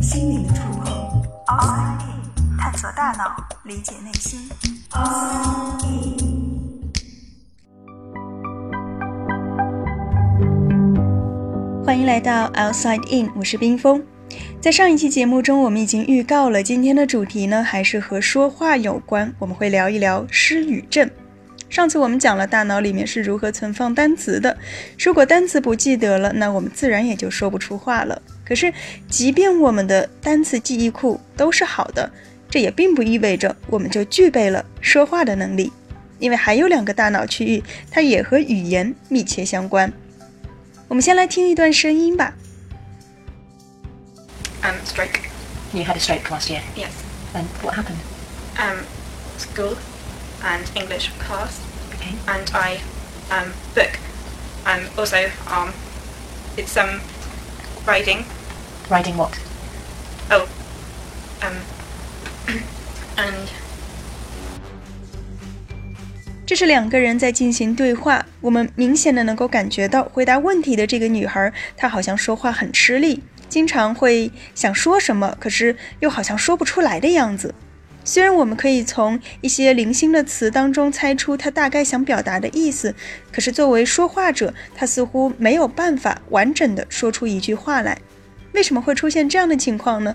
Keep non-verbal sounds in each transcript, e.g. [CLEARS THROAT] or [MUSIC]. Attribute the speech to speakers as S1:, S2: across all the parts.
S1: 心灵的触碰。Outside In，探索大脑，理解内心。Outside In。欢迎来到 Outside In，我是冰峰。在上一期节目中，我们已经预告了今天的主题呢，还是和说话有关。我们会聊一聊失语症。上次我们讲了大脑里面是如何存放单词的，如果单词不记得了，那我们自然也就说不出话了。可是，即便我们的单词记忆库都是好的，这也并不意味着我们就具备了说话的能力，因为还有两个大脑区域，它也和语言密切相关。我们先来听一段声音吧。
S2: Um, stroke.
S3: You had a stroke last year.
S2: Yes.
S3: And what happened?
S2: Um, school and English class,
S3: Okay.
S2: and I um book. Um, also um, it's um riding.
S3: Riding what?
S2: Oh, um, [CLEARS THROAT] and
S1: 这是两个人在进行对话，我们明显的能够感觉到，回答问题的这个女孩，她好像说话很吃力，经常会想说什么，可是又好像说不出来的样子。虽然我们可以从一些零星的词当中猜出他大概想表达的意思，可是作为说话者，他似乎没有办法完整的说出一句话来。为什么会出现这样的情况呢？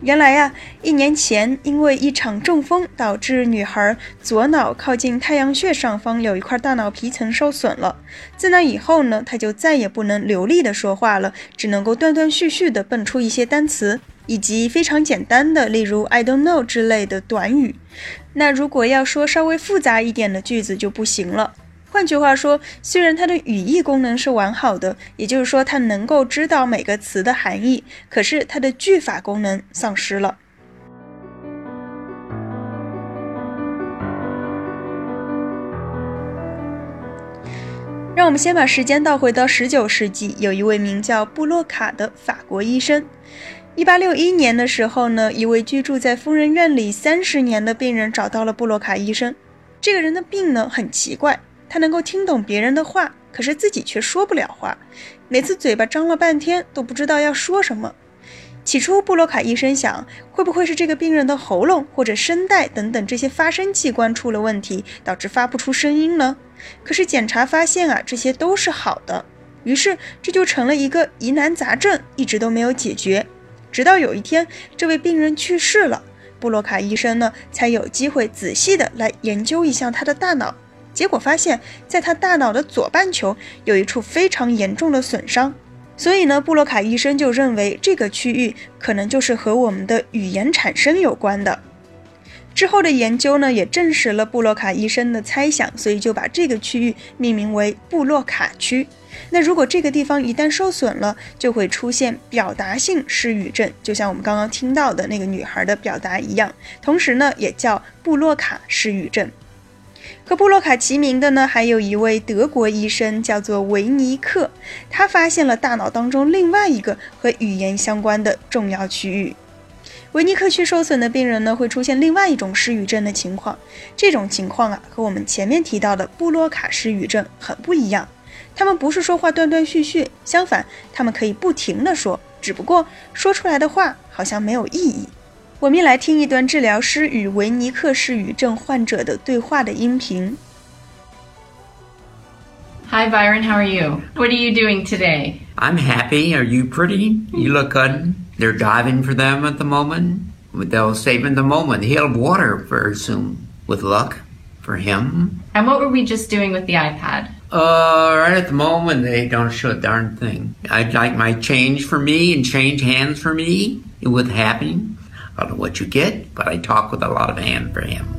S1: 原来呀，一年前因为一场中风，导致女孩左脑靠近太阳穴上方有一块大脑皮层受损了。自那以后呢，她就再也不能流利的说话了，只能够断断续续的蹦出一些单词，以及非常简单的，例如 I don't know 之类的短语。那如果要说稍微复杂一点的句子就不行了。换句话说，虽然它的语义功能是完好的，也就是说它能够知道每个词的含义，可是它的句法功能丧失了。让我们先把时间倒回到十九世纪，有一位名叫布洛卡的法国医生。一八六一年的时候呢，一位居住在疯人院里三十年的病人找到了布洛卡医生。这个人的病呢很奇怪。他能够听懂别人的话，可是自己却说不了话，每次嘴巴张了半天都不知道要说什么。起初，布洛卡医生想，会不会是这个病人的喉咙或者声带等等这些发声器官出了问题，导致发不出声音呢？可是检查发现啊，这些都是好的。于是这就成了一个疑难杂症，一直都没有解决。直到有一天，这位病人去世了，布洛卡医生呢才有机会仔细的来研究一下他的大脑。结果发现，在他大脑的左半球有一处非常严重的损伤，所以呢，布洛卡医生就认为这个区域可能就是和我们的语言产生有关的。之后的研究呢，也证实了布洛卡医生的猜想，所以就把这个区域命名为布洛卡区。那如果这个地方一旦受损了，就会出现表达性失语症，就像我们刚刚听到的那个女孩的表达一样，同时呢，也叫布洛卡失语症。和布洛卡齐名的呢，还有一位德国医生，叫做维尼克。他发现了大脑当中另外一个和语言相关的重要区域。维尼克区受损的病人呢，会出现另外一种失语症的情况。这种情况啊，和我们前面提到的布洛卡失语症很不一样。他们不是说话断断续续，相反，他们可以不停地说，只不过说出来的话好像没有意义。我们来听一段治疗师与维尼克失语症患者的对话的音频。
S4: Hi, Byron. How are you? What are you doing today?
S5: I'm happy. Are you pretty? You look good. They're diving for them at the moment. They'll save in the moment. He'll have water very soon, with luck, for him.
S4: And what were we just doing with the iPad?
S5: Uh, right at the moment, they don't show a darn thing. I'd like my change for me and change hands for me with happening. I don't know what you get, but I talk with a lot of hand for him.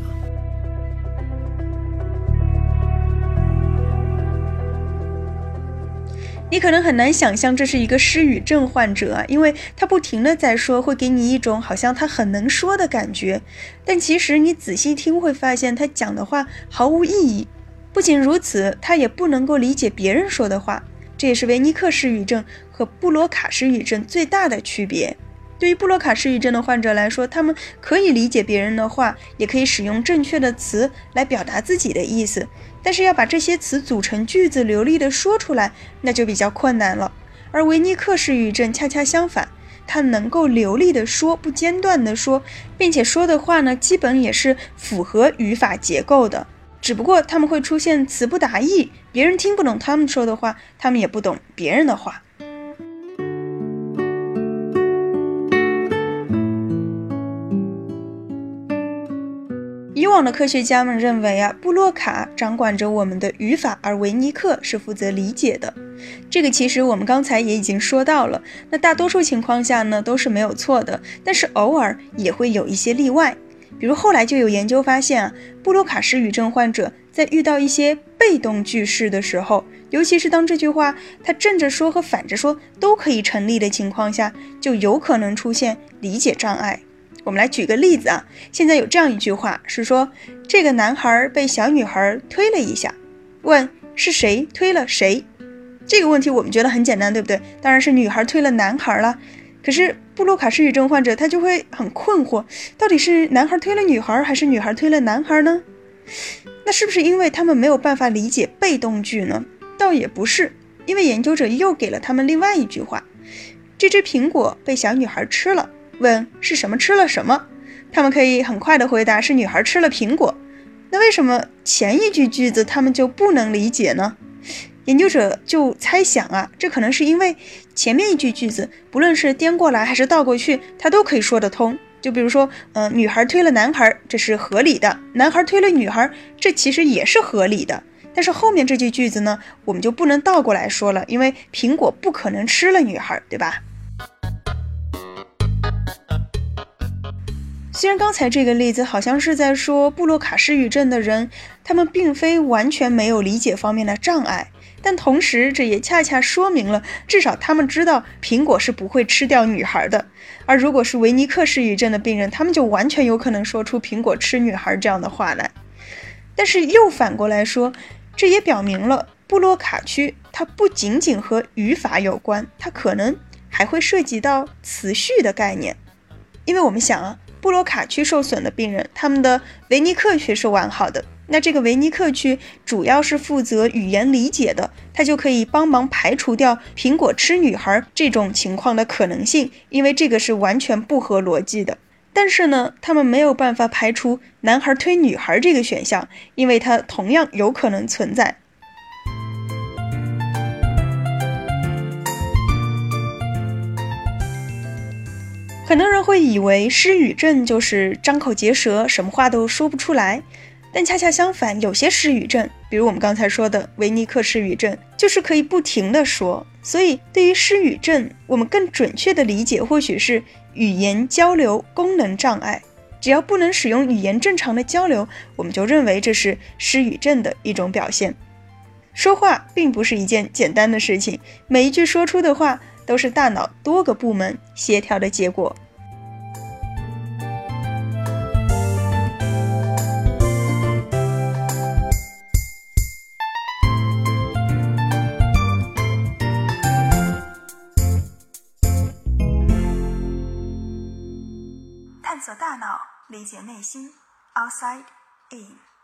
S1: 你可能很难想象这是一个失语症患者啊，因为他不停的在说，会给你一种好像他很能说的感觉。但其实你仔细听会发现，他讲的话毫无意义。不仅如此，他也不能够理解别人说的话。这也是维尼克失语症和布罗卡失语症最大的区别。对于布洛卡失语症的患者来说，他们可以理解别人的话，也可以使用正确的词来表达自己的意思，但是要把这些词组成句子流利的说出来，那就比较困难了。而维尼克失语症恰恰相反，他能够流利的说，不间断的说，并且说的话呢，基本也是符合语法结构的。只不过他们会出现词不达意，别人听不懂他们说的话，他们也不懂别人的话。往的科学家们认为啊，布洛卡掌管着我们的语法，而维尼克是负责理解的。这个其实我们刚才也已经说到了。那大多数情况下呢，都是没有错的，但是偶尔也会有一些例外。比如后来就有研究发现啊，布洛卡失语症患者在遇到一些被动句式的时候，尤其是当这句话它正着说和反着说都可以成立的情况下，就有可能出现理解障碍。我们来举个例子啊，现在有这样一句话是说，这个男孩被小女孩推了一下，问是谁推了谁？这个问题我们觉得很简单，对不对？当然是女孩推了男孩了。可是布洛卡失语症患者他就会很困惑，到底是男孩推了女孩，还是女孩推了男孩呢？那是不是因为他们没有办法理解被动句呢？倒也不是，因为研究者又给了他们另外一句话：这只苹果被小女孩吃了。问是什么吃了什么？他们可以很快的回答是女孩吃了苹果。那为什么前一句句子他们就不能理解呢？研究者就猜想啊，这可能是因为前面一句句子不论是颠过来还是倒过去，它都可以说得通。就比如说，呃，女孩推了男孩，这是合理的；男孩推了女孩，这其实也是合理的。但是后面这句句子呢，我们就不能倒过来说了，因为苹果不可能吃了女孩，对吧？虽然刚才这个例子好像是在说布洛卡失语症的人，他们并非完全没有理解方面的障碍，但同时这也恰恰说明了，至少他们知道苹果是不会吃掉女孩的。而如果是维尼克失语症的病人，他们就完全有可能说出“苹果吃女孩”这样的话来。但是又反过来说，这也表明了布洛卡区它不仅仅和语法有关，它可能还会涉及到词序的概念，因为我们想啊。布洛卡区受损的病人，他们的维尼克区是完好的。那这个维尼克区主要是负责语言理解的，它就可以帮忙排除掉苹果吃女孩这种情况的可能性，因为这个是完全不合逻辑的。但是呢，他们没有办法排除男孩推女孩这个选项，因为它同样有可能存在。很多人会以为失语症就是张口结舌，什么话都说不出来。但恰恰相反，有些失语症，比如我们刚才说的维尼克失语症，就是可以不停的说。所以，对于失语症，我们更准确的理解或许是语言交流功能障碍。只要不能使用语言正常的交流，我们就认为这是失语症的一种表现。说话并不是一件简单的事情，每一句说出的话。都是大脑多个部门协调的结果。探索大脑，理解内心，outside in。